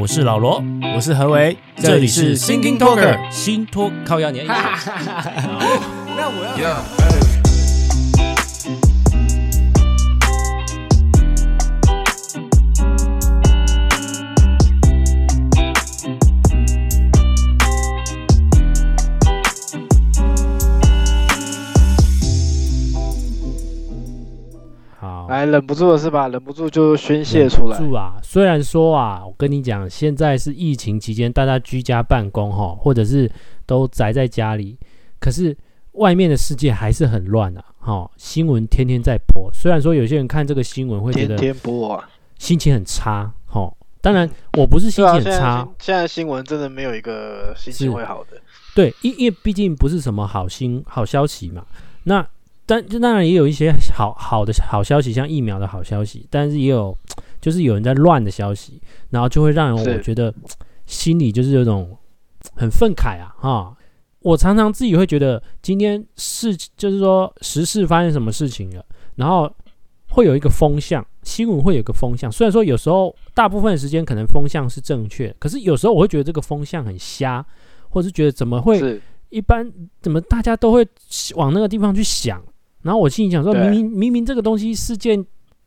我是老罗，我是何为，这里是 Thinking Talker 新托靠压年。那我要。来，忍不住了是吧？忍不住就宣泄出来。住啊！虽然说啊，我跟你讲，现在是疫情期间，大家居家办公哈，或者是都宅在家里，可是外面的世界还是很乱啊！哈，新闻天天在播。虽然说有些人看这个新闻会觉得天天播啊，心情很差。哈，当然我不是心情很差。现在新闻真的没有一个心情会好的。对，因因为毕竟不是什么好新好消息嘛。那。但就当然也有一些好好的好消息，像疫苗的好消息，但是也有就是有人在乱的消息，然后就会让人我觉得心里就是有种很愤慨啊哈！我常常自己会觉得今天事就是说时事发生什么事情了，然后会有一个风向，新闻会有一个风向。虽然说有时候大部分的时间可能风向是正确，可是有时候我会觉得这个风向很瞎，或是觉得怎么会一般怎么大家都会往那个地方去想。然后我心里想说，明明明明这个东西是件，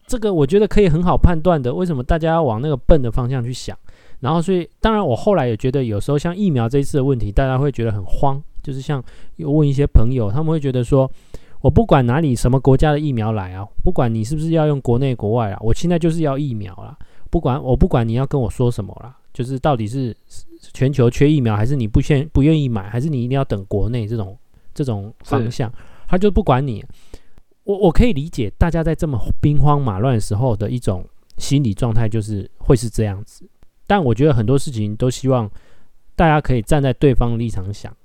这个我觉得可以很好判断的，为什么大家要往那个笨的方向去想？然后所以，当然我后来也觉得，有时候像疫苗这一次的问题，大家会觉得很慌，就是像有问一些朋友，他们会觉得说，我不管哪里什么国家的疫苗来啊，不管你是不是要用国内国外啊，我现在就是要疫苗啦，不管我不管你要跟我说什么啦，就是到底是全球缺疫苗，还是你不愿不愿意买，还是你一定要等国内这种这种方向。他就不管你，我我可以理解大家在这么兵荒马乱的时候的一种心理状态，就是会是这样子。但我觉得很多事情都希望大家可以站在对方的立场想，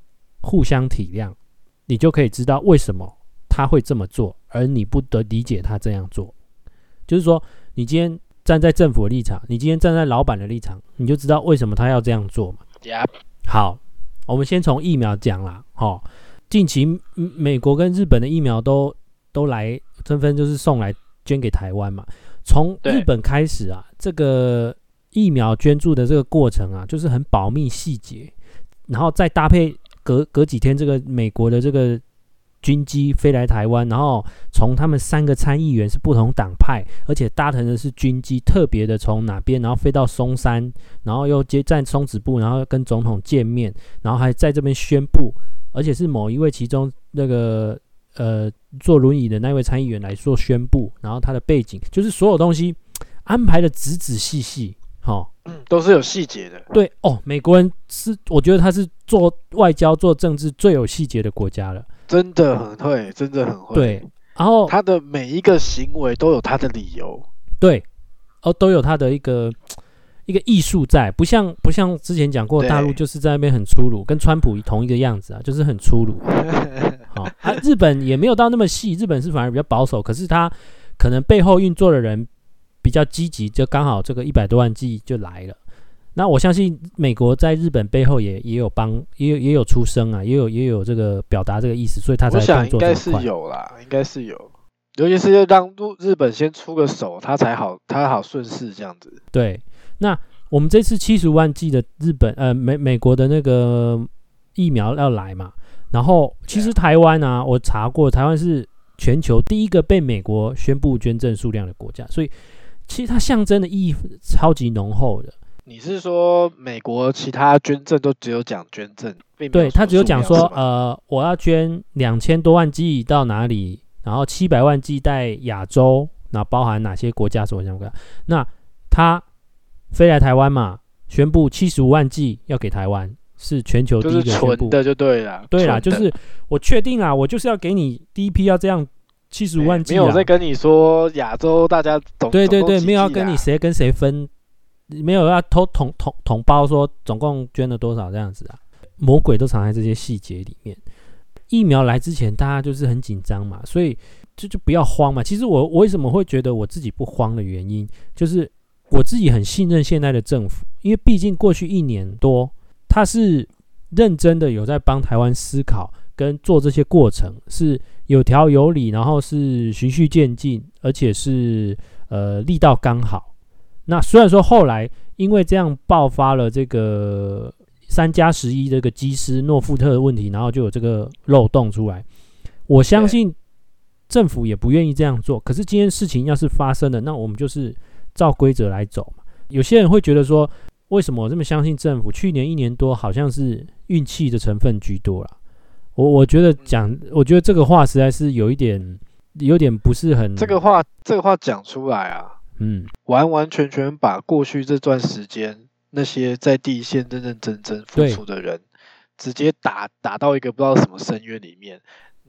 互相体谅，你就可以知道为什么他会这么做，而你不得理解他这样做。就是说，你今天站在政府的立场，你今天站在老板的立场，你就知道为什么他要这样做嘛。好，我们先从疫苗讲啦，齁。近期，美国跟日本的疫苗都都来纷纷就是送来捐给台湾嘛。从日本开始啊，这个疫苗捐助的这个过程啊，就是很保密细节，然后再搭配隔隔几天这个美国的这个军机飞来台湾，然后从他们三个参议员是不同党派，而且搭乘的是军机，特别的从哪边，然后飞到松山，然后又接在松子部，然后跟总统见面，然后还在这边宣布。而且是某一位其中那个呃坐轮椅的那位参议员来做宣布，然后他的背景就是所有东西安排的仔仔细细，哈，都是有细节的。对哦，美国人是我觉得他是做外交、做政治最有细节的国家了，真的很会，真的很会。对，然后他的每一个行为都有他的理由，对，哦，都有他的一个。一个艺术在，不像不像之前讲过，大陆就是在那边很粗鲁，跟川普同一个样子啊，就是很粗鲁。好、哦啊，日本也没有到那么细，日本是反而比较保守，可是他可能背后运作的人比较积极，就刚好这个一百多万剂就来了。那我相信美国在日本背后也也有帮，也有也有出声啊，也有也有这个表达这个意思，所以他才想应该是有啦，应该是有，尤其是要让日日本先出个手，他才好，他好顺势这样子。对。那我们这次七十万剂的日本呃美美国的那个疫苗要来嘛，然后其实台湾啊，我查过，台湾是全球第一个被美国宣布捐赠数量的国家，所以其实它象征的意义超级浓厚的。你是说美国其他捐赠都只有讲捐赠，对，他只有讲说呃我要捐两千多万剂到哪里，然后七百万剂在亚洲，那包含哪些国家？什么什么？那他。飞来台湾嘛，宣布七十五万剂要给台湾，是全球第一个宣布。就是的就对了，对啦，就是我确定啦，我就是要给你第一批要这样七十五万剂。没有在跟你说亚洲大家总对对对，没有要跟你谁跟谁分，没有要偷同同同胞说总共捐了多少这样子啊，魔鬼都藏在这些细节里面。疫苗来之前，大家就是很紧张嘛，所以就就不要慌嘛。其实我我为什么会觉得我自己不慌的原因，就是。我自己很信任现在的政府，因为毕竟过去一年多，他是认真的有在帮台湾思考跟做这些过程，是有条有理，然后是循序渐进，而且是呃力道刚好。那虽然说后来因为这样爆发了这个三加十一这个基斯诺富特的问题，然后就有这个漏洞出来。我相信政府也不愿意这样做，可是今天事情要是发生了，那我们就是照规则来走嘛。有些人会觉得说，为什么我这么相信政府？去年一年多好像是运气的成分居多啦。我我觉得讲，我觉得这个话实在是有一点，有点不是很。这个话，这个话讲出来啊，嗯，完完全全把过去这段时间那些在第一线认认真真付出的人，直接打打到一个不知道什么深渊里面。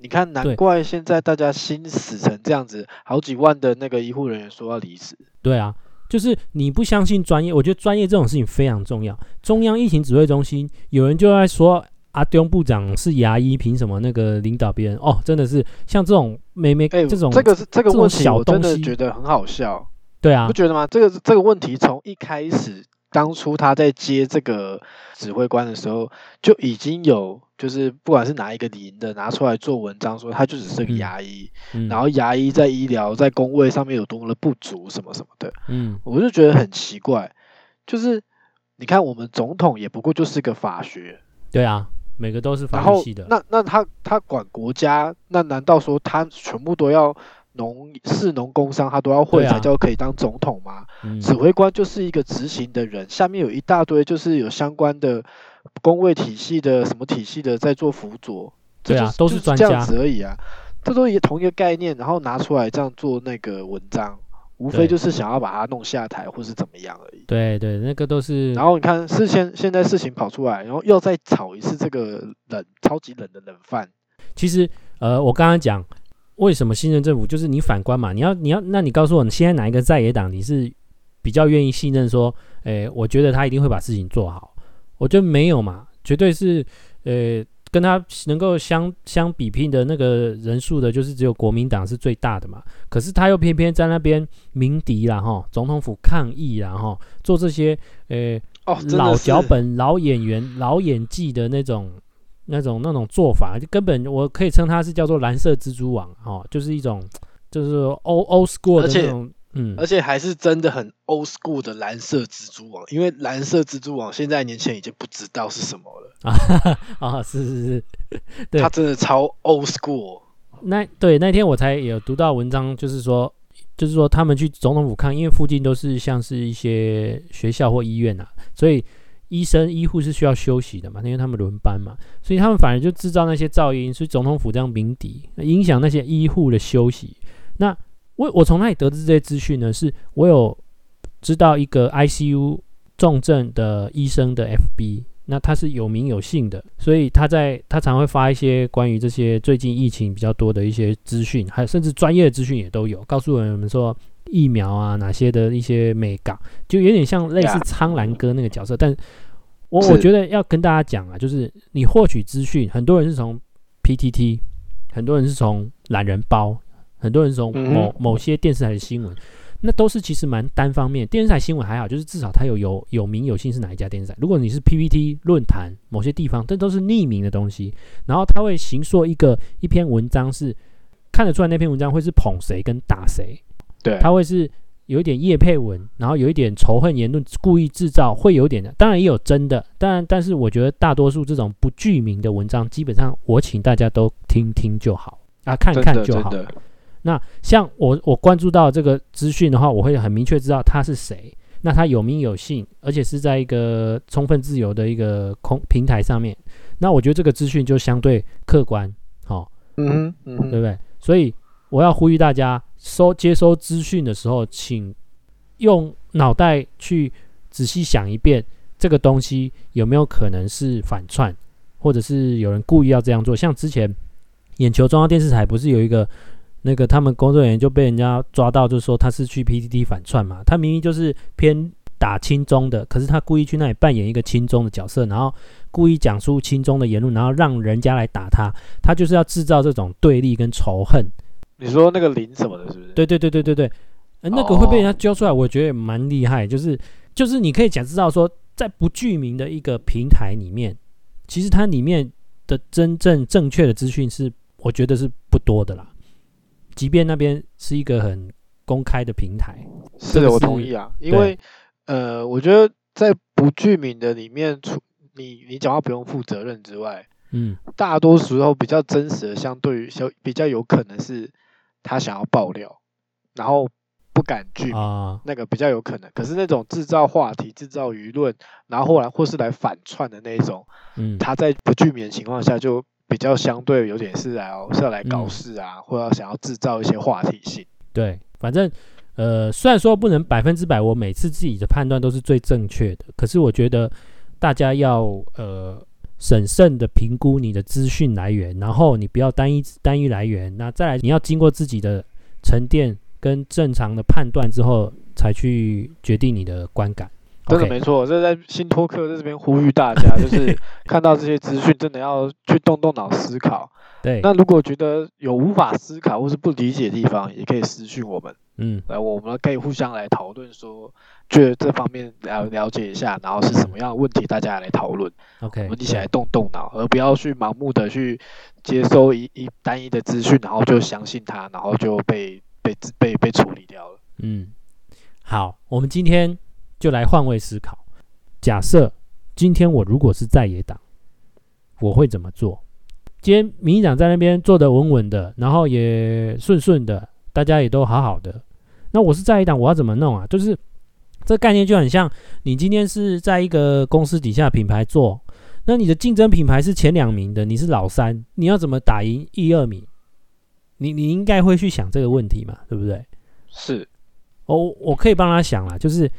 你看，难怪现在大家心死成这样子，好几万的那个医护人员说要离职。对啊，就是你不相信专业，我觉得专业这种事情非常重要。中央疫情指挥中心有人就在说。阿东部长是牙医，凭什么那个领导别人？哦，真的是像这种没没这种、欸、这个是这个问题，我真的觉得很好笑。对啊，不觉得吗？这个这个问题从一开始，当初他在接这个指挥官的时候，就已经有就是不管是哪一个领的拿出来做文章，说他就只是个牙医，然后牙医在医疗在工位上面有多么的不足什么什么的。嗯，我就觉得很奇怪，就是你看我们总统也不过就是个法学。对啊。每个都是法系的，那那他他管国家，那难道说他全部都要农士农工商他都要会才叫可以当总统吗？啊嗯、指挥官就是一个执行的人，下面有一大堆就是有相关的工位体系的什么体系的在做辅佐，对啊，都是专家这样子而已啊，这都一同一个概念，然后拿出来这样做那个文章。无非就是想要把他弄下台，或是怎么样而已。对对，那个都是。然后你看，事先现在事情跑出来，然后又再炒一次这个冷超级冷的冷饭。其实，呃，我刚刚讲为什么信任政府，就是你反观嘛，你要你要，那你告诉我，你现在哪一个在野党你是比较愿意信任？说，诶，我觉得他一定会把事情做好。我觉得没有嘛，绝对是，呃。跟他能够相相比拼的那个人数的，就是只有国民党是最大的嘛。可是他又偏偏在那边鸣笛啦，哈，总统府抗议啦，哈，做这些呃、哦、老脚本、老演员、老演技的那种、那种、那种做法，就根本我可以称他是叫做蓝色蜘蛛网，哈，就是一种就是 old old school 的那种。嗯，而且还是真的很 old school 的蓝色蜘蛛网，因为蓝色蜘蛛网现在年轻人已经不知道是什么了啊 啊，是是是，对，他真的超 old school。那对那天我才有读到文章，就是说，就是说他们去总统府看，因为附近都是像是一些学校或医院啊，所以医生医护是需要休息的嘛，因为他们轮班嘛，所以他们反而就制造那些噪音，所以总统府这样鸣笛，影响那些医护的休息。那我我从哪里得知这些资讯呢？是我有知道一个 ICU 重症的医生的 FB，那他是有名有姓的，所以他在他常会发一些关于这些最近疫情比较多的一些资讯，还有甚至专业的资讯也都有，告诉我们说疫苗啊哪些的一些美感，就有点像类似苍兰哥那个角色。但我我觉得要跟大家讲啊，就是你获取资讯，很多人是从 PTT，很多人是从懒人包。很多人从某某些电视台的新闻，那都是其实蛮单方面。电视台新闻还好，就是至少它有有有名有姓是哪一家电视台。如果你是 PPT 论坛某些地方，这都是匿名的东西。然后他会行说一个一篇文章，是看得出来那篇文章会是捧谁跟打谁。对，他会是有一点叶配文，然后有一点仇恨言论，故意制造，会有点的。当然也有真的，但但是我觉得大多数这种不具名的文章，基本上我请大家都听听就好啊，看看就好。那像我我关注到这个资讯的话，我会很明确知道他是谁。那他有名有姓，而且是在一个充分自由的一个空平台上面。那我觉得这个资讯就相对客观，好、哦，嗯嗯，对不对？所以我要呼吁大家收接收资讯的时候，请用脑袋去仔细想一遍，这个东西有没有可能是反串，或者是有人故意要这样做？像之前眼球中央电视台不是有一个？那个他们工作人员就被人家抓到，就说他是去 PTT 反串嘛。他明明就是偏打亲中的，可是他故意去那里扮演一个亲中的角色，然后故意讲出亲中的言论，然后让人家来打他。他就是要制造这种对立跟仇恨。你说那个林什么的，是不是？对对对对对对，呃，那个会被人家揪出来，我觉得也蛮厉害。就是就是你可以讲知道说，在不具名的一个平台里面，其实它里面的真正正确的资讯是，我觉得是不多的啦。即便那边是一个很公开的平台，是的，我同意啊，因为呃，我觉得在不具名的里面，除你你讲话不用负责任之外，嗯，大多时候比较真实的，相对于小比较有可能是他想要爆料，然后不敢具名，啊，那个比较有可能。可是那种制造话题、制造舆论，然后后来或是来反串的那一种，嗯，他在不具名的情况下，就比较相对有点是来是要来搞事啊，嗯、或者想要制造一些话题性。对，反正呃，虽然说不能百分之百，我每次自己的判断都是最正确的，可是我觉得大家要呃。审慎的评估你的资讯来源，然后你不要单一单一来源，那再来你要经过自己的沉淀跟正常的判断之后，才去决定你的观感。真的没错，这在新托克在这边呼吁大家，就是 看到这些资讯，真的要去动动脑思考。对，那如果觉得有无法思考或是不理解的地方，也可以私讯我们。嗯，来，我们可以互相来讨论，说觉得这方面了了解一下，然后是什么样的问题，大家来讨论。OK，我们一起来动动脑，而不要去盲目的去接收一一单一的资讯，然后就相信它，然后就被被被被处理掉了。嗯，好，我们今天就来换位思考。假设今天我如果是在野党，我会怎么做？今天民进党在那边坐得稳稳的，然后也顺顺的，大家也都好好的。那我是在野党，我要怎么弄啊？就是这概念就很像，你今天是在一个公司底下品牌做，那你的竞争品牌是前两名的，你是老三，你要怎么打赢一二名？你你应该会去想这个问题嘛，对不对？是，我我可以帮他想啦，就是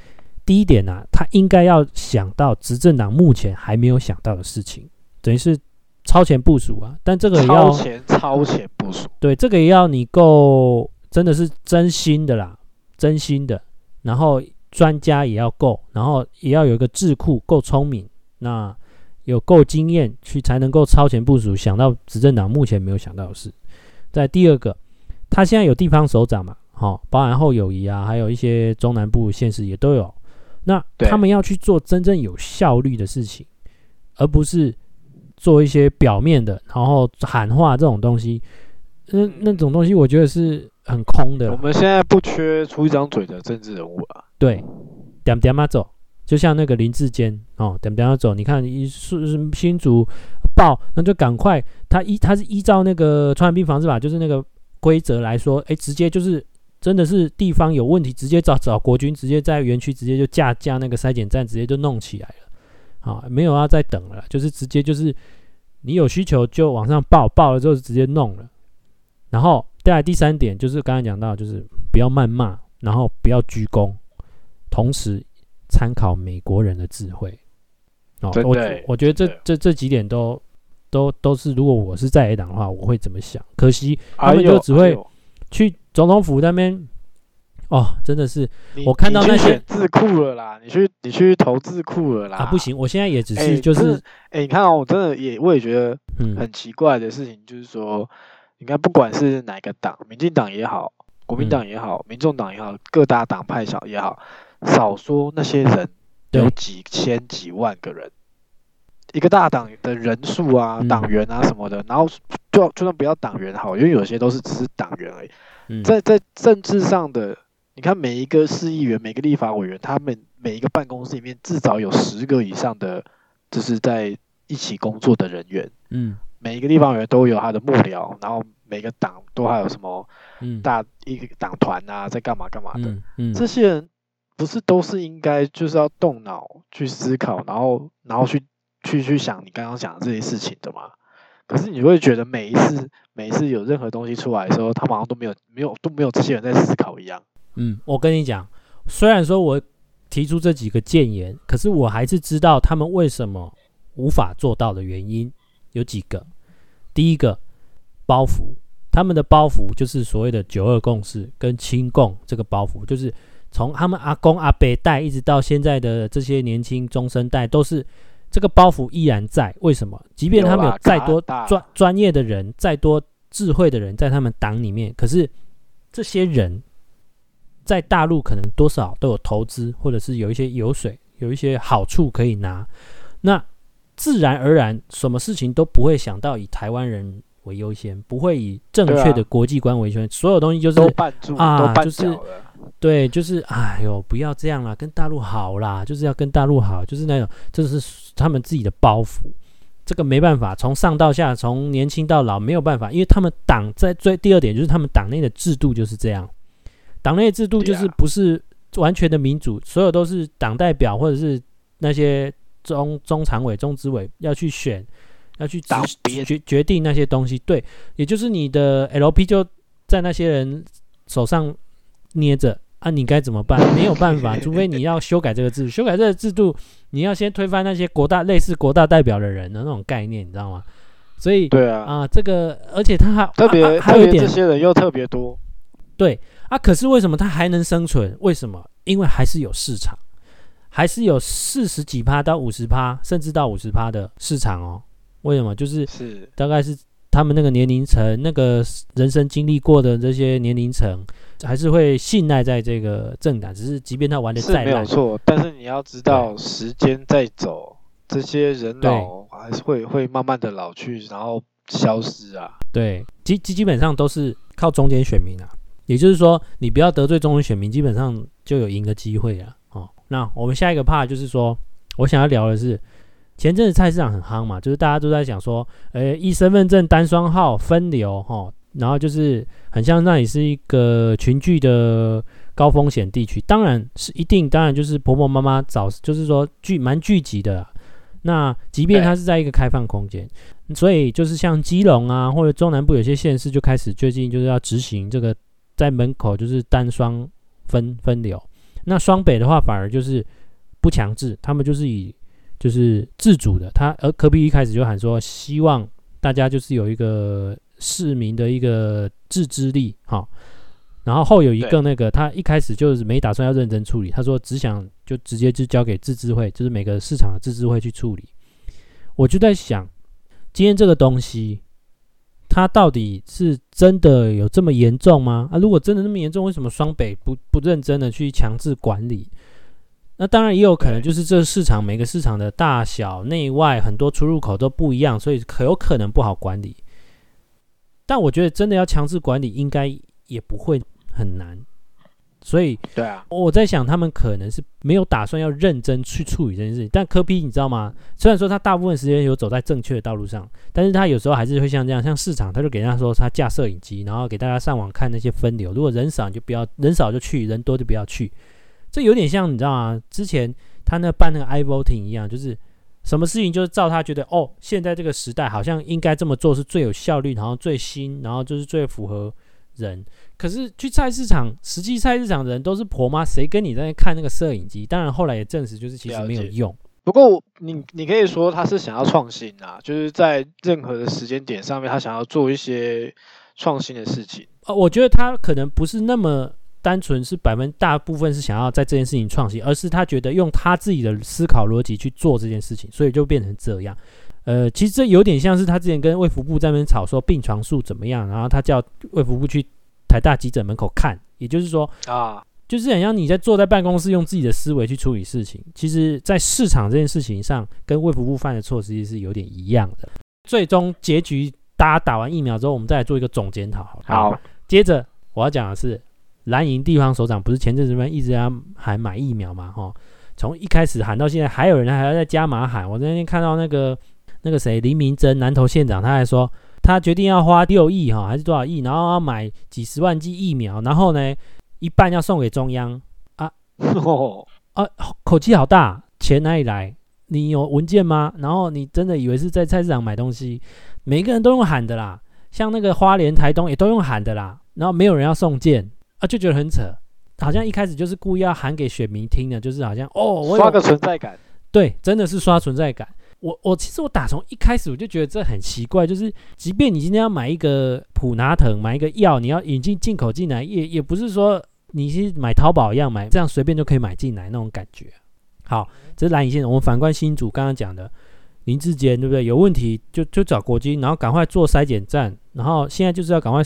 第一点呢、啊，他应该要想到执政党目前还没有想到的事情，等于是超前部署啊。但这个也要超前超前部署，对，这个也要你够真的是真心的啦。真心的，然后专家也要够，然后也要有一个智库够聪明，那有够经验去才能够超前部署，想到执政党目前没有想到的事。在第二个，他现在有地方首长嘛，好、哦，包含后友谊啊，还有一些中南部县市也都有。那他们要去做真正有效率的事情，而不是做一些表面的，然后喊话这种东西。那那种东西，我觉得是。很空的。我们现在不缺出一张嘴的政治人物啊。对，点点嘛走，就像那个林志坚哦，点点嘛走。你看一是新竹报，那就赶快，他依他是依照那个传染病防治法，就是那个规则来说，哎，直接就是真的是地方有问题，直接找找国军，直接在园区直接就架架那个筛检站，直接就弄起来了。啊、哦，没有要再等了，就是直接就是你有需求就往上报，报了之后就直接弄了，然后。再来第三点就是刚才讲到，就是不要谩骂，然后不要鞠躬，同时参考美国人的智慧。哦，我我觉得这这这几点都都都是，如果我是在野党的话，我会怎么想？可惜他们就只会去总统府那边。哦，真的是，我看到那些智库了啦，你去你去投智库了啦。啊，不行，我现在也只是就是，哎，你看哦，我真的也我也觉得很奇怪的事情，就是说。你看，不管是哪个党，民进党也好，国民党也好，民众党也好，各大党派小也好，少说那些人有几千几万个人，一个大党的人数啊，党员啊什么的，然后就就算不要党员好，因为有些都是只是党员而已。在在政治上的，你看每一个市议员、每个立法委员，他们每一个办公室里面至少有十个以上的，就是在一起工作的人员。嗯。每一个地方员都有他的幕僚，然后每个党都还有什么大一个党团啊，在干嘛干嘛的。嗯嗯、这些人不是都是应该就是要动脑去思考，然后然后去去去想你刚刚讲的这些事情的吗？可是你会觉得每一次每一次有任何东西出来的时候，他好像都没有没有都没有这些人在思考一样。嗯，我跟你讲，虽然说我提出这几个建言，可是我还是知道他们为什么无法做到的原因。有几个，第一个包袱，他们的包袱就是所谓的九二共识跟亲共这个包袱，就是从他们阿公阿伯代一直到现在的这些年轻中生代，都是这个包袱依然在。为什么？即便他们有再多专专业的人，再多智慧的人在他们党里面，可是这些人在大陆可能多少都有投资，或者是有一些油水，有一些好处可以拿。那自然而然，什么事情都不会想到以台湾人为优先，不会以正确的国际观为优先。啊、所有东西就是都办住，啊，就是对，就是哎呦，不要这样啦，跟大陆好啦，就是要跟大陆好，就是那种，这是他们自己的包袱，这个没办法，从上到下，从年轻到老，没有办法，因为他们党在最第二点就是他们党内的制度就是这样，党内制度就是不是完全的民主，所有都是党代表或者是那些中中常委、中执委要去选，要去决决决定那些东西，对，也就是你的 LP 就在那些人手上捏着。啊，你该怎么办？没有办法，除非你要修改这个制度。修改这个制度，你要先推翻那些国大类似国大代表的人的那种概念，你知道吗？所以，对啊，啊，这个，而且他还特别、啊啊、还有一点，这些人又特别多。对啊，可是为什么他还能生存？为什么？因为还是有市场，还是有四十几趴到五十趴，甚至到五十趴的市场哦。为什么？就是是大概是他们那个年龄层，那个人生经历过的这些年龄层。还是会信赖在这个政党，只是即便他玩的再烂，没有错。但是你要知道，时间在走，这些人老还是会会慢慢的老去，然后消失啊。对，基基基本上都是靠中间选民啊。也就是说，你不要得罪中间选民，基本上就有赢的机会啊。哦，那我们下一个 part 就是说，我想要聊的是，前阵子菜市场很夯嘛，就是大家都在讲说，诶，一身份证单双号分流，哈、然后就是很像那里是一个群聚的高风险地区，当然是一定，当然就是婆婆妈妈早就是说聚蛮聚集的。那即便它是在一个开放空间，所以就是像基隆啊，或者中南部有些县市就开始最近就是要执行这个在门口就是单双分分流。那双北的话反而就是不强制，他们就是以就是自主的。他而科比一开始就喊说，希望大家就是有一个。市民的一个自制力，哈，然后后有一个那个，他一开始就是没打算要认真处理，他说只想就直接就交给自治会，就是每个市场的自治会去处理。我就在想，今天这个东西，它到底是真的有这么严重吗？啊，如果真的那么严重，为什么双北不不认真的去强制管理？那当然也有可能就是这个市场每个市场的大小内外很多出入口都不一样，所以可有可能不好管理。但我觉得真的要强制管理，应该也不会很难。所以，对啊，我在想他们可能是没有打算要认真去处理这件事情。但科比你知道吗？虽然说他大部分时间有走在正确的道路上，但是他有时候还是会像这样，像市场，他就给人家说他架摄影机，然后给大家上网看那些分流。如果人少你就不要，人少就去，人多就不要去。这有点像你知道吗？之前他那办那个 i-Voting 一样，就是。什么事情就是照他觉得哦，现在这个时代好像应该这么做是最有效率，然后最新，然后就是最符合人。可是去菜市场，实际菜市场的人都是婆妈，谁跟你在那看那个摄影机？当然后来也证实，就是其实没有用。不过你你可以说他是想要创新啊，就是在任何的时间点上面，他想要做一些创新的事情。呃，我觉得他可能不是那么。单纯是百分大部分是想要在这件事情创新，而是他觉得用他自己的思考逻辑去做这件事情，所以就变成这样。呃，其实这有点像是他之前跟卫福部在那边吵说病床数怎么样，然后他叫卫福部去台大急诊门口看，也就是说啊，就是很像你在坐在办公室用自己的思维去处理事情。其实，在市场这件事情上，跟卫福部犯的错实际是有点一样的。最终结局，大家打完疫苗之后，我们再来做一个总检讨。好，好，接着我要讲的是。蓝营地方首长不是前阵子一直在喊买疫苗嘛？哈，从一开始喊到现在，还有人还要在加码喊。我那天看到那个那个谁林明珍南投县长，他还说他决定要花六亿哈，还是多少亿，然后要买几十万剂疫苗，然后呢一半要送给中央啊，啊，口气好大，钱哪里来？你有文件吗？然后你真的以为是在菜市场买东西？每个人都用喊的啦，像那个花莲台东也都用喊的啦，然后没有人要送件。啊，就觉得很扯，好像一开始就是故意要喊给选民听的，就是好像哦，我刷个存在感，对，真的是刷存在感。我我其实我打从一开始我就觉得这很奇怪，就是即便你今天要买一个普拿疼，买一个药，你要引进进口进来，也也不是说你是买淘宝一样买，这样随便就可以买进来那种感觉。好，这是蓝影线，我们反观新主刚刚讲的林志坚，对不对？有问题就就找国军，然后赶快做筛检站，然后现在就是要赶快。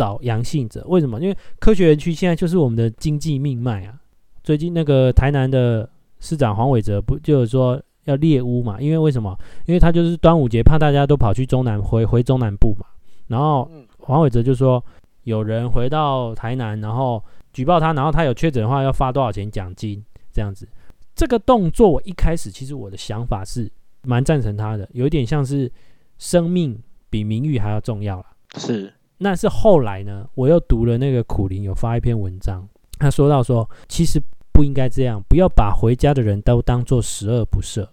找阳性者，为什么？因为科学园区现在就是我们的经济命脉啊。最近那个台南的市长黄伟哲不就是说要猎巫嘛？因为为什么？因为他就是端午节怕大家都跑去中南回回中南部嘛。然后黄伟哲就说有人回到台南，然后举报他，然后他有确诊的话要发多少钱奖金这样子。这个动作我一开始其实我的想法是蛮赞成他的，有一点像是生命比名誉还要重要了。是，那是后来呢，我又读了那个苦苓有发一篇文章，他说到说，其实不应该这样，不要把回家的人都当做十恶不赦。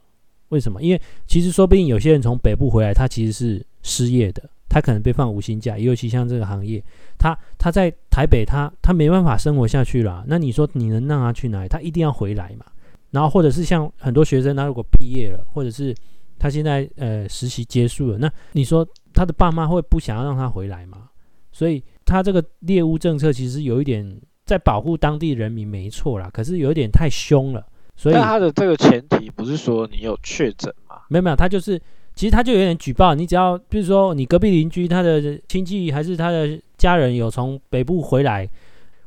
为什么？因为其实说不定有些人从北部回来，他其实是失业的，他可能被放无薪假，尤其像这个行业，他他在台北他，他他没办法生活下去了。那你说你能让他去哪里？他一定要回来嘛。然后或者是像很多学生，他如果毕业了，或者是他现在呃实习结束了，那你说他的爸妈会不想要让他回来吗？所以他这个猎巫政策其实有一点在保护当地人民，没错啦，可是有一点太凶了。所以他的这个前提不是说你有确诊吗？没有没有，他就是其实他就有点举报，你只要比如说你隔壁邻居他的亲戚还是他的家人有从北部回来，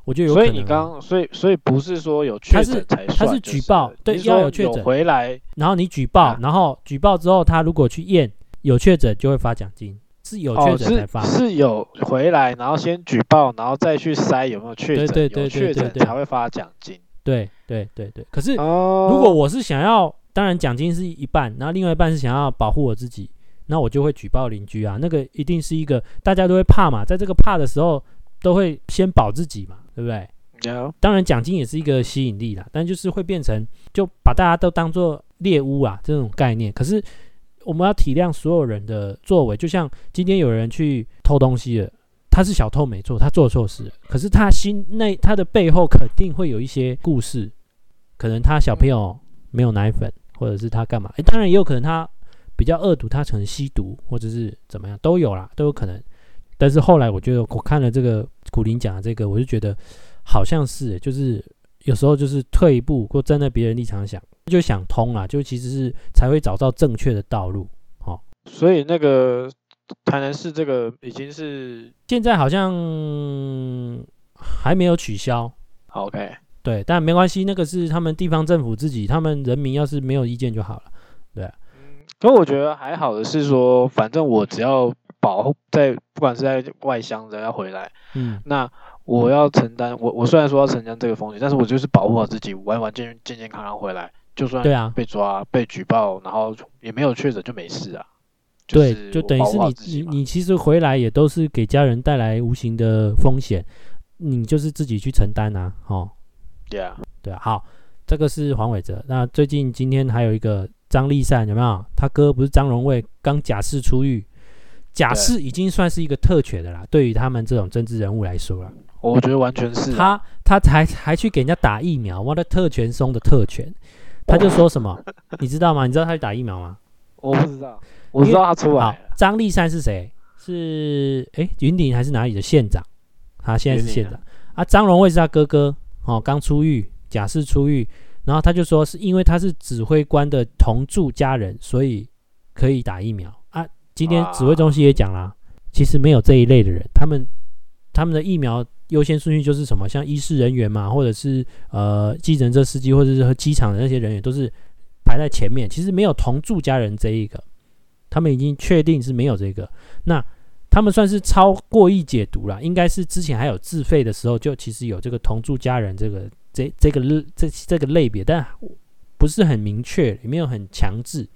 我就有可能。所以你刚所以所以不是说有确诊才算，他是举报，对，要有确诊回来，然后你举报，然后举报之后他如果去验有确诊就会发奖金，是有确诊才发，是有回来然后先举报然后再去筛有没有确诊，对对对对对，才会发奖金。对对对对，可是如果我是想要，当然奖金是一半，然后另外一半是想要保护我自己，那我就会举报邻居啊，那个一定是一个大家都会怕嘛，在这个怕的时候都会先保自己嘛，对不对.当然奖金也是一个吸引力啦，但就是会变成就把大家都当做猎物啊这种概念，可是我们要体谅所有人的作为，就像今天有人去偷东西了。他是小偷没错，他做错事，可是他心内他的背后肯定会有一些故事，可能他小朋友没有奶粉，或者是他干嘛？诶，当然也有可能他比较恶毒，他可能吸毒或者是怎么样都有啦，都有可能。但是后来我觉得我看了这个古林讲的这个，我就觉得好像是，就是有时候就是退一步或站在别人立场想，就想通了，就其实是才会找到正确的道路。哦，所以那个。台南市这个已经是现在好像还没有取消。OK，对，但没关系，那个是他们地方政府自己，他们人民要是没有意见就好了。对，嗯，可我觉得还好的是说，反正我只要保护在，不管是在外乡的要回来，嗯，那我要承担，我我虽然说要承担这个风险，但是我就是保护好自己，完完健健健康康回来，就算对啊被抓、啊、被举报，然后也没有确诊就没事啊。对，就等于是你你你其实回来也都是给家人带来无形的风险，你就是自己去承担啊，哦，对啊，对啊，好，这个是黄伟哲。那最近今天还有一个张丽善有没有？他哥不是张荣卫刚假释出狱，假释已经算是一个特权的啦，对于他们这种政治人物来说了，我觉得完全是他他还还去给人家打疫苗，我的特权松的特权，他就说什么，你知道吗？你知道他去打疫苗吗？我不知道。我知道他出来。张立山是谁？是哎，云顶还是哪里的县长？他现在是县长啊。张荣卫是他哥哥哦，刚出狱，假释出狱，然后他就说是因为他是指挥官的同住家人，所以可以打疫苗啊。今天指挥中心也讲了，其实没有这一类的人，他们他们的疫苗优先顺序就是什么，像医师人员嘛，或者是呃，计程车司机，或者是和机场的那些人员，都是排在前面。其实没有同住家人这一个。他们已经确定是没有这个，那他们算是超过意解读了，应该是之前还有自费的时候，就其实有这个同住家人这个这这个这这个类别，但不是很明确，也没有很强制。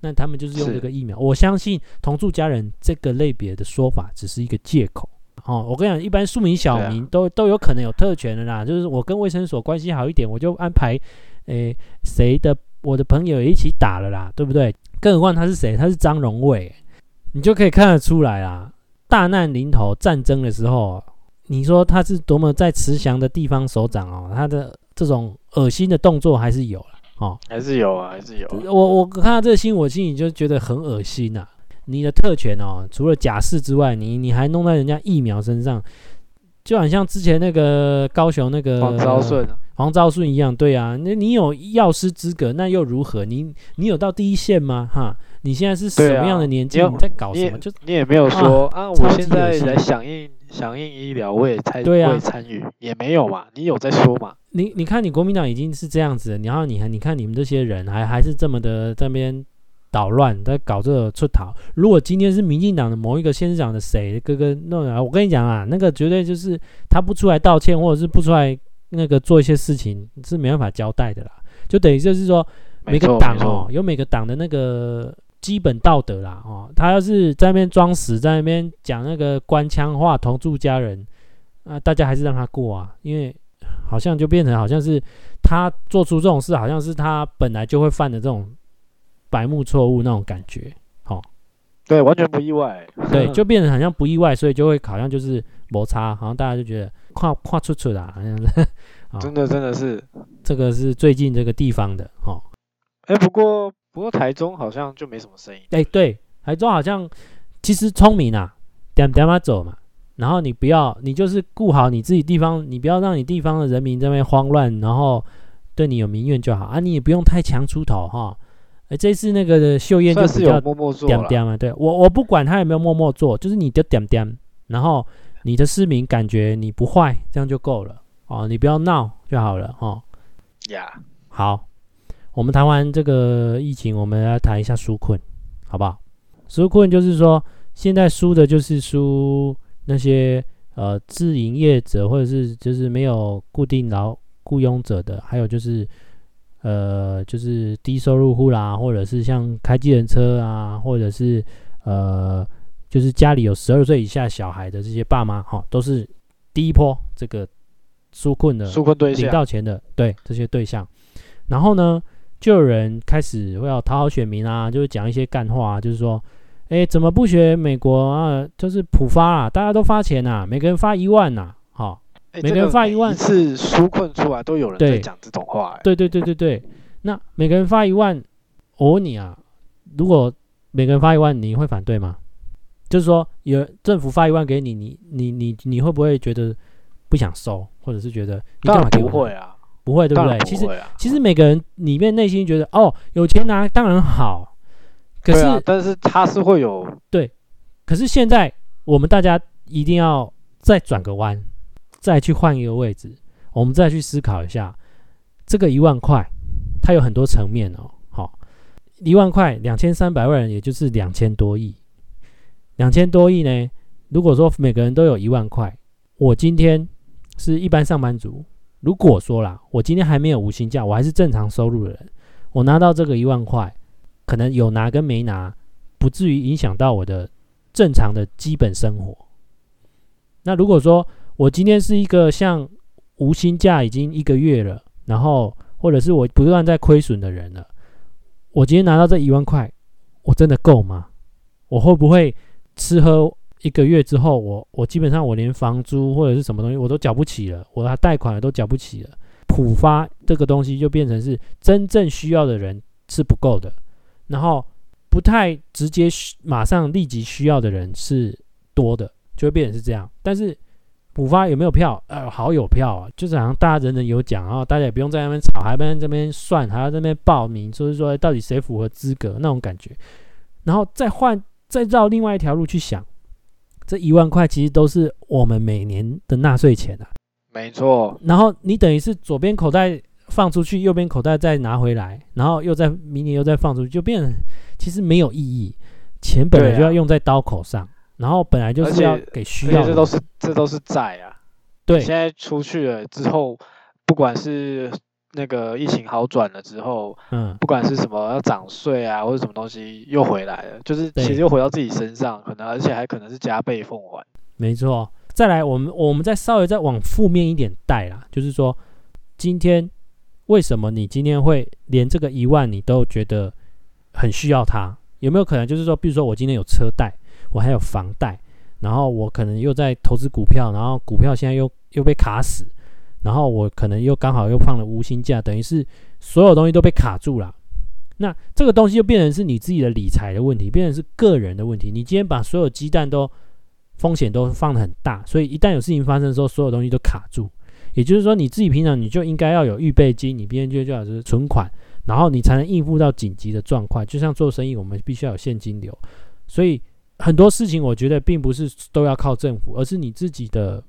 那他们就是用这个疫苗，我相信同住家人这个类别的说法只是一个借口。哦，我跟你讲，一般庶民小民都都有可能有特权的啦，就是我跟卫生所关系好一点，我就安排诶谁的我的朋友一起打了啦，对不对？更何况他是谁？他是张荣卫，你就可以看得出来啦！大难临头，战争的时候，你说他是多么在慈祥的地方首长哦，他的这种恶心的动作还是有了哦，还是有啊，还是有。我我看到这个新闻，我心里就觉得很恶心呐！你的特权哦，除了假释之外，你你还弄在人家疫苗身上，就好像之前那个高雄那个黄昭顺。黄昭顺一样，对啊，那你有药师资格，那又如何？你你有到第一线吗？哈，你现在是什么样的年纪？你，你在搞什么？就你也没有说啊，啊，我现在来响应响应医疗，我也参对啊，参与也没有嘛。你有在说嘛？你你看，你国民党已经是这样子了，然后你还你看你们这些人还还是这么的这边捣乱，在搞这个出逃。如果今天是民进党的某一个县市长的谁哥哥弄来，我跟你讲啊，那个绝对就是他不出来道歉，或者是不出来那个做一些事情，是没办法交代的啦。就等于就是说，每个党哦，有每个党的那个基本道德啦哦。他要是在那边装死，在那边讲那个官腔话，同住家人，啊，大家还是让他过啊，因为好像就变成好像是他做出这种事，好像是他本来就会犯的这种。白目错误那种感觉，好、哦，对，完全不意外，对，就变成好像不意外，所以就会好像就是摩擦，好像大家就觉得跨跨出去啦，好像是，哦、真的真的是，这个是最近这个地方的，哦，哎，不过不过台中好像就没什么声音，哎，对，台中好像其实聪明啊，点点嘛走嘛，然后你不要，你就是顾好你自己地方，你不要让你地方的人民在那边慌乱，然后对你有民怨就好。啊，你也不用太强出头哈。哎，这次那个的秀燕就是比较点点嘛，对。我我不管他有没有默默做，就是你的点点，然后你的市民感觉你不坏，这样就够了。哦，你不要闹就好了哦。呀，Yeah. 好，我们谈完这个疫情，我们来谈一下纾困，好不好？纾困就是说，现在纾的就是纾那些呃自营业者或者是就是没有固定劳雇佣者的，还有就是。呃，就是低收入户啦，或者是像开计程车啊，或者是呃，就是家里有十二岁以下小孩的这些爸妈，哈，都是第一波这个纾困的纾困对象，领到钱的，对这些对象。然后呢，就有人开始会要讨好选民啊，就是讲一些干话啊，就是说，哎，怎么不学美国啊？就是普发啊，大家都发钱啊，每个人发一万呐，好。每个人发一万，一次纾困出来都有人在讲这种话、欸。对对对对对，那每个人发一万，我问你啊，如果每个人发一万，你会反对吗？就是说，有政府发一万给你，你你你你会不会觉得不想收，或者是觉得你干嘛给我？不会啊，不会，对不对？啊、其实其实每个人里面内心觉得，哦，有钱拿当然好，可是、啊、但是他是会有对，可是现在我们大家一定要再转个弯。再去换一个位置，我们再去思考一下，这个一万块，它有很多层面哦。好，一万块，两千三百万人，也就是两千多亿。两千多亿呢？如果说每个人都有一万块，我今天是一般上班族，如果说啦，我今天还没有无薪假，我还是正常收入的人，我拿到这个一万块，可能有拿跟没拿，不至于影响到我的正常的基本生活。那如果说，我今天是一个像无薪假已经一个月了，然后或者是我不断在亏损的人了。我今天拿到这一万块，我真的够吗？我会不会吃喝一个月之后，我我基本上我连房租或者是什么东西我都缴不起了，我的贷款都缴不起了。普发这个东西就变成是真正需要的人是不够的，然后不太直接马上立即需要的人是多的，就会变成是这样。但是普发有没有票？呃，好有票啊！就是好像大家人人有奖，然后大家也不用在那边吵，还在这边算，还要在那边报名，就是说到底谁符合资格那种感觉。然后再换，再绕另外一条路去想，这一万块其实都是我们每年的纳税钱啊。没错。然后你等于是左边口袋放出去，右边口袋再拿回来，然后又在明年又再放出去，就变成其实没有意义。钱本来就要用在刀口上。然后本来就是要给需要的，这都是这都是债啊。对，现在出去了之后，不管是那个疫情好转了之后，嗯，不管是什么要涨税啊，或者什么东西又回来了，就是其实又回到自己身上，可能而且还可能是加倍奉还。没错，再来我们我们再稍微再往负面一点带啦，就是说今天为什么你今天会连这个一万你都觉得很需要它？有没有可能就是说，比如说我今天有车贷？我还有房贷，然后我可能又在投资股票，然后股票现在又又被卡死，然后我可能又刚好又放了无薪假，等于是所有东西都被卡住了。那这个东西就变成是你自己的理财的问题，变成是个人的问题。你今天把所有鸡蛋都风险都放得很大，所以一旦有事情发生的时候，所有东西都卡住。也就是说，你自己平常你就应该要有预备金，你边就就要是存款，然后你才能应付到紧急的状况。就像做生意，我们必须要有现金流，所以。很多事情，我觉得并不是都要靠政府，而是你自己的、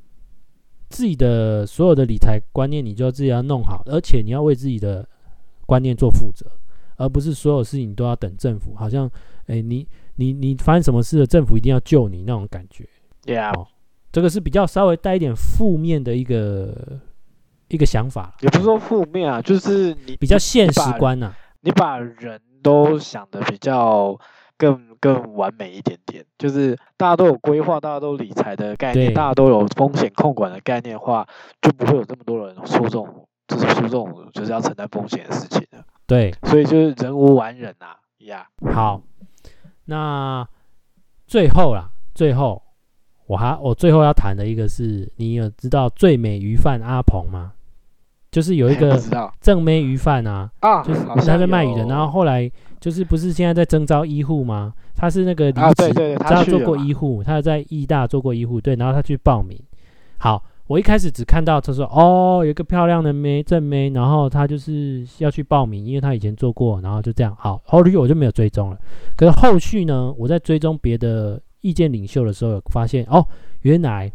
自己的所有的理财观念，你就要自己要弄好，而且你要为自己的观念做负责，而不是所有事情都要等政府，好像哎、欸，你你你发生什么事了，政府一定要救你那种感觉。Yeah，、哦、这个是比较稍微带一点负面的一个一个想法，也不是说负面啊，就是你比较现实观呐、啊。你把人都想的比较更更完美一点点，就是大家都有规划，大家都理财的概念，大家都有风险控管的概念的话，就不会有这么多人说这种就是说这种就是要承担风险的事情了。对，所以就是人无完人呐、啊，呀、yeah。好，那最后啦，最后我还我最后要谈的一个是，你有知道最美鱼贩阿鹏吗？就是有一个正妹鱼贩啊，啊，就是他在卖鱼的，然后后来就是不是现在在征招医护吗？他是那个离职，啊、对对对他，他做过医护，他在医大做过医护，对，然后他去报名。好，我一开始只看到他说哦，有一个漂亮的妹正妹，然后他就是要去报名，因为他以前做过，然后就这样。好，后续我就没有追踪了。可是后续呢，我在追踪别的意见领袖的时候，有发现哦，原来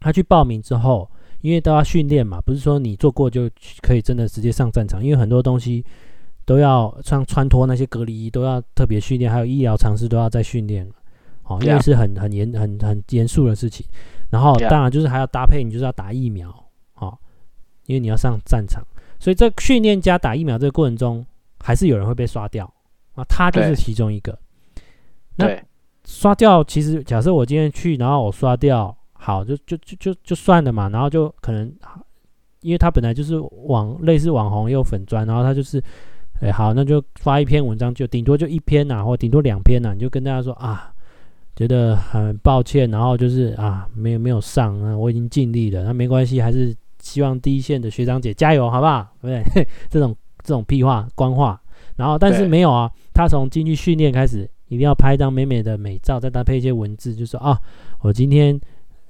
他去报名之后。因为都要训练嘛，不是说你做过就可以真的直接上战场，因为很多东西都要像穿脱那些隔离衣都要特别训练，还有医疗常识都要再训练，哦，因为是很很严很很严肃的事情。然后当然就是还要搭配，你就是要打疫苗，哦，因为你要上战场，所以在训练加打疫苗这个过程中，还是有人会被刷掉啊，他就是其中一个。那刷掉，其实假设我今天去，然后我刷掉。好，就就就就就算了嘛，然后就可能，因为他本来就是网类似网红也有粉砖，然后他就是，哎、欸，好，那就发一篇文章，就顶多就一篇呐、啊，或顶多两篇呐、啊，你就跟大家说啊，觉得很抱歉，然后就是啊，没有没有上啊，我已经尽力了，那没关系，还是希望第一线的学长姐加油，好不好？对不对？这种这种屁话官话，然后但是没有啊，他从进去训练开始，一定要拍一张美美的美照，再搭配一些文字，就说啊，我今天。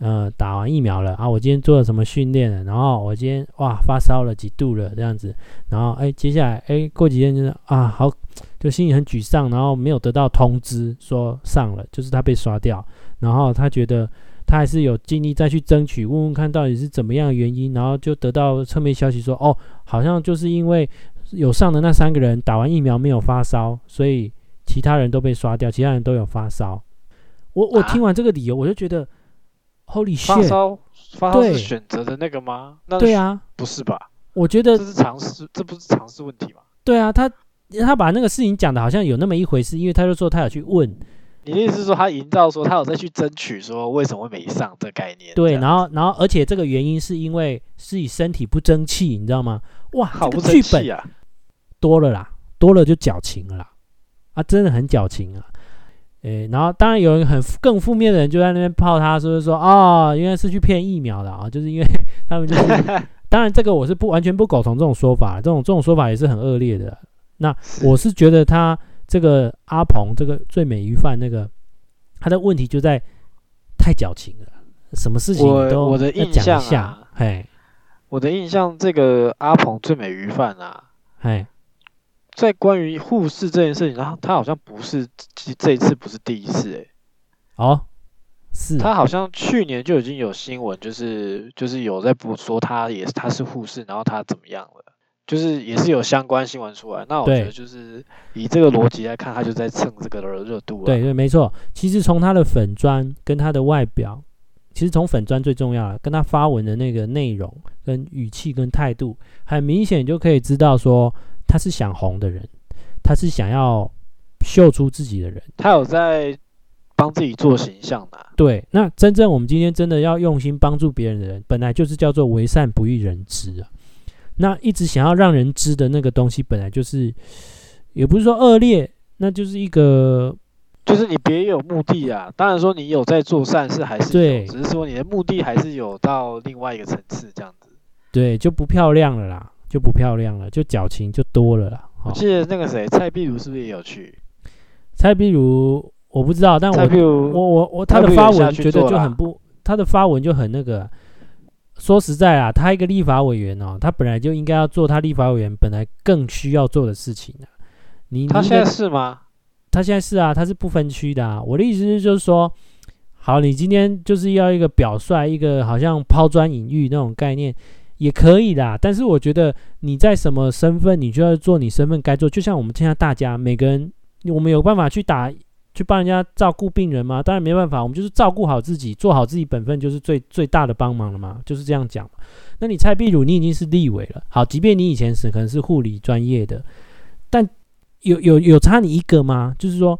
呃，打完疫苗了啊！我今天做了什么训练了？然后我今天哇发烧了几度了这样子，然后哎，接下来哎，过几天就是啊，好，就心里很沮丧，然后没有得到通知说上了，就是他被刷掉，然后他觉得他还是有尽力再去争取，问问看到底是怎么样的原因，然后就得到侧面消息说哦，好像就是因为有上的那三个人打完疫苗没有发烧，所以其他人都被刷掉，其他人都有发烧。我我听完这个理由，我就觉得。Holy shit，发烧，发烧是选择的那个吗？那对啊，不是吧？我觉得这是常识，这不是常识问题吗？对啊，他他把那个事情讲的好像有那么一回事，因为他就说他有去问。你的意思是说他营造说他有在去争取说为什么会没上这概念？对，然后然后而且这个原因是因为自己身体不争气，你知道吗？哇，好不争气啊！多了啦，多了就矫情了啦，啊，真的很矫情啊。诶、欸，然后当然有人很更负面的人就在那边泡他，说说哦，原来是去骗疫苗的啊，就是因为 他们就是，当然这个我是不完全不苟同这种说法，这种这种说法也是很恶劣的。那我是觉得他这个阿鹏这个最美鱼贩那个，他的问题就在太矫情了，什么事情都我的印象啊，嘿，我的印象这个阿鹏最美鱼贩啊，嘿。在关于护士这件事情，然后他好像不是这一次不是第一次哎，哦，是他好像去年就已经有新闻，就是就是有在不说他也是他是护士，然后他怎么样了，就是也是有相关新闻出来。那我觉得就是以这个逻辑来看，他就在蹭这个热热度。对对，没错。其实从他的粉砖跟他的外表，其实从粉砖最重要了，跟他发文的那个内容、跟语气、跟态度，很明显就可以知道说。他是想红的人，他是想要秀出自己的人，他有在帮自己做形象的。对，那真正我们今天真的要用心帮助别人的人，本来就是叫做为善不欲人知啊。那一直想要让人知的那个东西，本来就是也不是说恶劣，那就是一个，就是你别有目的啊。当然说你有在做善事，还是对，只是说你的目的还是有到另外一个层次这样子。对，就不漂亮了啦。就不漂亮了，就矫情就多了啦。我记得那个谁，蔡壁如是不是也有去？蔡壁如我不知道，但我我我我他的发文觉得就很不，他的发文就很那个。说实在啊，他一个立法委员哦，他本来就应该要做他立法委员本来更需要做的事情啊。你他现在是吗？他现在是啊，他是不分区的啊。我的意思是就是说，好，你今天就是要一个表率，一个好像抛砖引玉那种概念。也可以啦。但是我觉得你在什么身份，你就要做你身份该做。就像我们现在大家每个人，我们有办法去打去帮人家照顾病人吗？当然没办法，我们就是照顾好自己，做好自己本分，就是最最大的帮忙了嘛。就是这样讲。那你蔡壁如，你已经是立委了，好，即便你以前是可能是护理专业的，但有有有差你一个吗？就是说，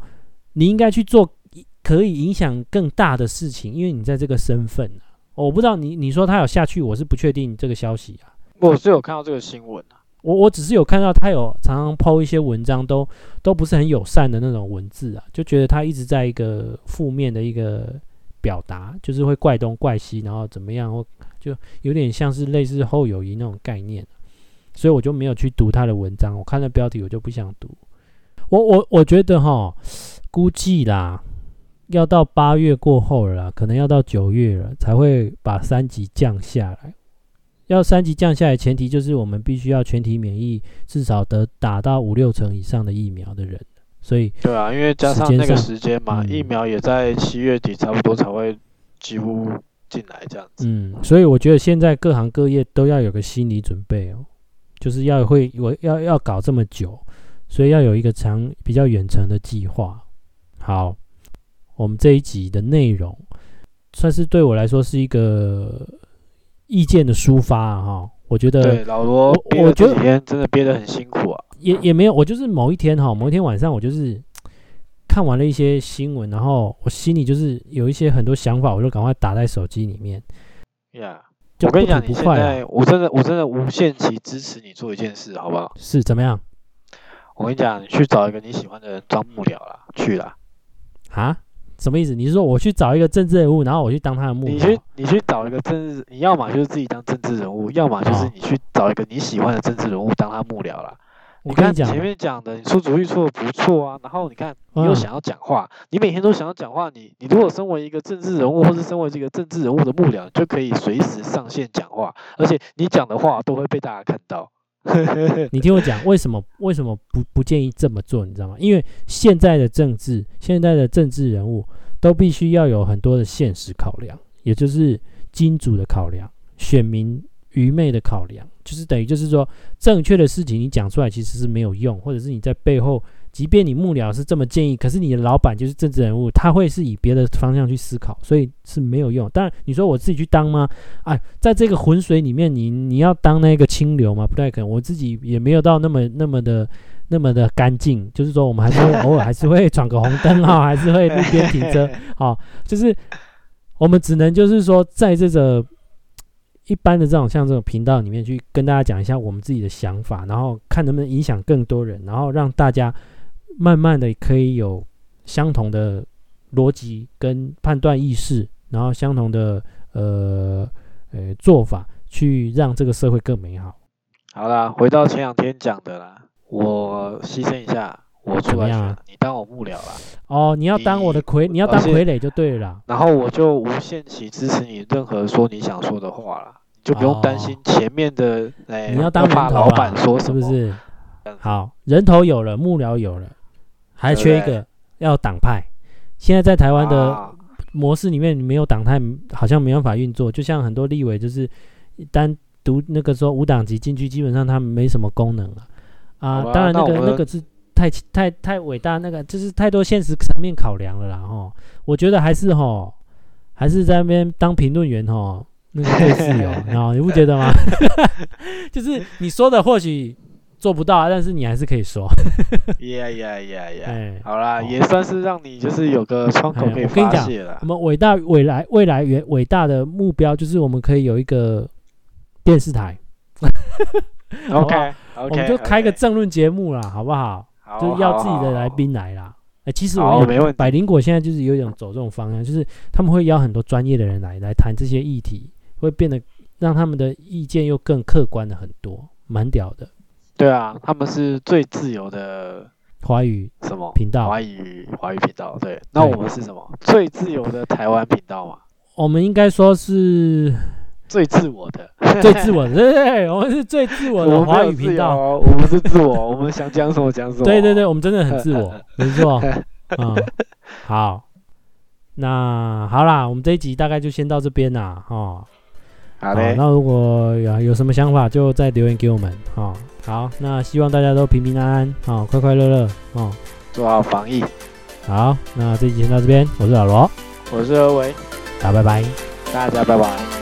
你应该去做可以影响更大的事情，因为你在这个身份、我不知道你你说他有下去，我是不确定这个消息啊。我是有看到这个新闻啊，我我只是有看到他有常常 po 一些文章都，都都不是很友善的那种文字啊，就觉得他一直在一个负面的一个表达，就是会怪东怪西，然后怎么样或。就有点像是类似后友谊那种概念，所以我就没有去读他的文章。我看了标题，我就不想读。我我我觉得哈，估计啦，要到八月过后了啦，可能要到九月了才会把三级降下来。要三级降下来，前提就是我们必须要全体免疫，至少得打到五六成以上的疫苗的人。所以对啊，因为加上那个时间嘛，疫苗也在七月底差不多才会几乎。进来这样子，嗯，所以我觉得现在各行各业都要有个心理准备哦，就是要会我要要搞这么久，所以要有一个长比较远程的计划。好，我们这一集的内容算是对我来说是一个意见的抒发哈、啊。我觉得对老罗，我觉得几天真的憋得很辛苦啊，也也没有，我就是某一天哈，某一天晚上我就是。看完了一些新闻，然后我心里就是有一些很多想法，我就赶快打在手机里面。呀，我跟你讲，你现在我真的我真的无限期支持你做一件事，好不好？是怎么样？我跟你讲，你去找一个你喜欢的人当幕僚啦，去啦。啊？什么意思？你是说我去找一个政治人物，然后我去当他的幕僚？你去你去找一个政治，你要么就是自己当政治人物，要么就是你去找一个你喜欢的政治人物当他幕僚啦。你看前面讲的，你出主意出的不错啊，然后你看你又想要讲话，嗯、你每天都想要讲话，你你如果身为一个政治人物，或是身为这个政治人物的幕僚，就可以随时上线讲话，而且你讲的话都会被大家看到。你听我讲，为什么为什么不不建议这么做？你知道吗？因为现在的政治，现在的政治人物都必须要有很多的现实考量，也就是金主的考量，选民。愚昧的考量，就是等于就是说，正确的事情你讲出来其实是没有用，或者是你在背后，即便你幕僚是这么建议，可是你的老板就是政治人物，他会是以别的方向去思考，所以是没有用。当然，你说我自己去当吗？哎，在这个浑水里面，你你要当那个清流吗？不太可能。我自己也没有到那么那么的那么的干净，就是说我们还是会 偶尔还是会闯个红灯哈，还是会路边停车，好，就是我们只能就是说在这个。一般的这种像这种频道里面去跟大家讲一下我们自己的想法，然后看能不能影响更多人，然后让大家慢慢的可以有相同的逻辑跟判断意识，然后相同的呃呃做法，去让这个社会更美好。好啦，回到前两天讲的啦，我牺牲一下，我出来选，啊、你当我幕僚啦。哦，你要当我的傀，你，你要当傀儡就对了啦。然后我就无限期支持你任何说你想说的话啦。就不用担心前面的，哎、哦，你要当老板说什么是不是？好，人头有了，幕僚有了，还缺一个要党派。现在在台湾的模式里面，没有党派好像没办法运作。就像很多立委就是单独那个说无党籍进去，基本上他们没什么功能了啊。当然那个那，个是太太太伟大，那个就是太多现实层面考量了啦。哈，我觉得还是吼，还是在那边当评论员吼。那个最自由，然 后你不觉得吗？就是你说的或许做不到啊，但是你还是可以说。呀呀呀呀！好啦，哦、也算是让你就是有个窗口可以发泄了。我们伟大未来未来远伟大的目标就是我们可以有一个电视台。OK，, okay 我们就开个政论节目啦，好不好？好就是要自己的来宾来啦。哎、欸，其实我没问。百灵果现在就是有一种走这种方向，就是他们会邀很多专业的人来来谈这些议题。会变得让他们的意见又更客观的很多，蛮屌的。对啊，他们是最自由的华语什么频道？华语华语频道。对，那我们是什么？最自由的台湾频道嘛？我们应该说是最自我的，最自我的。对对对，我们是最自我的华语频道。我们是自我，我们想讲什么讲什么。对对对，我们真的很自我，没错。嗯，好，那好啦，我们这一集大概就先到这边啦，哈。好嘞，那如果有有什么想法，就再留言给我们哦。好，那希望大家都平平安安哦，快快乐乐哦，做好防疫。好，那这集先到这边，我是老罗，我是何为，大家拜拜，大家拜拜。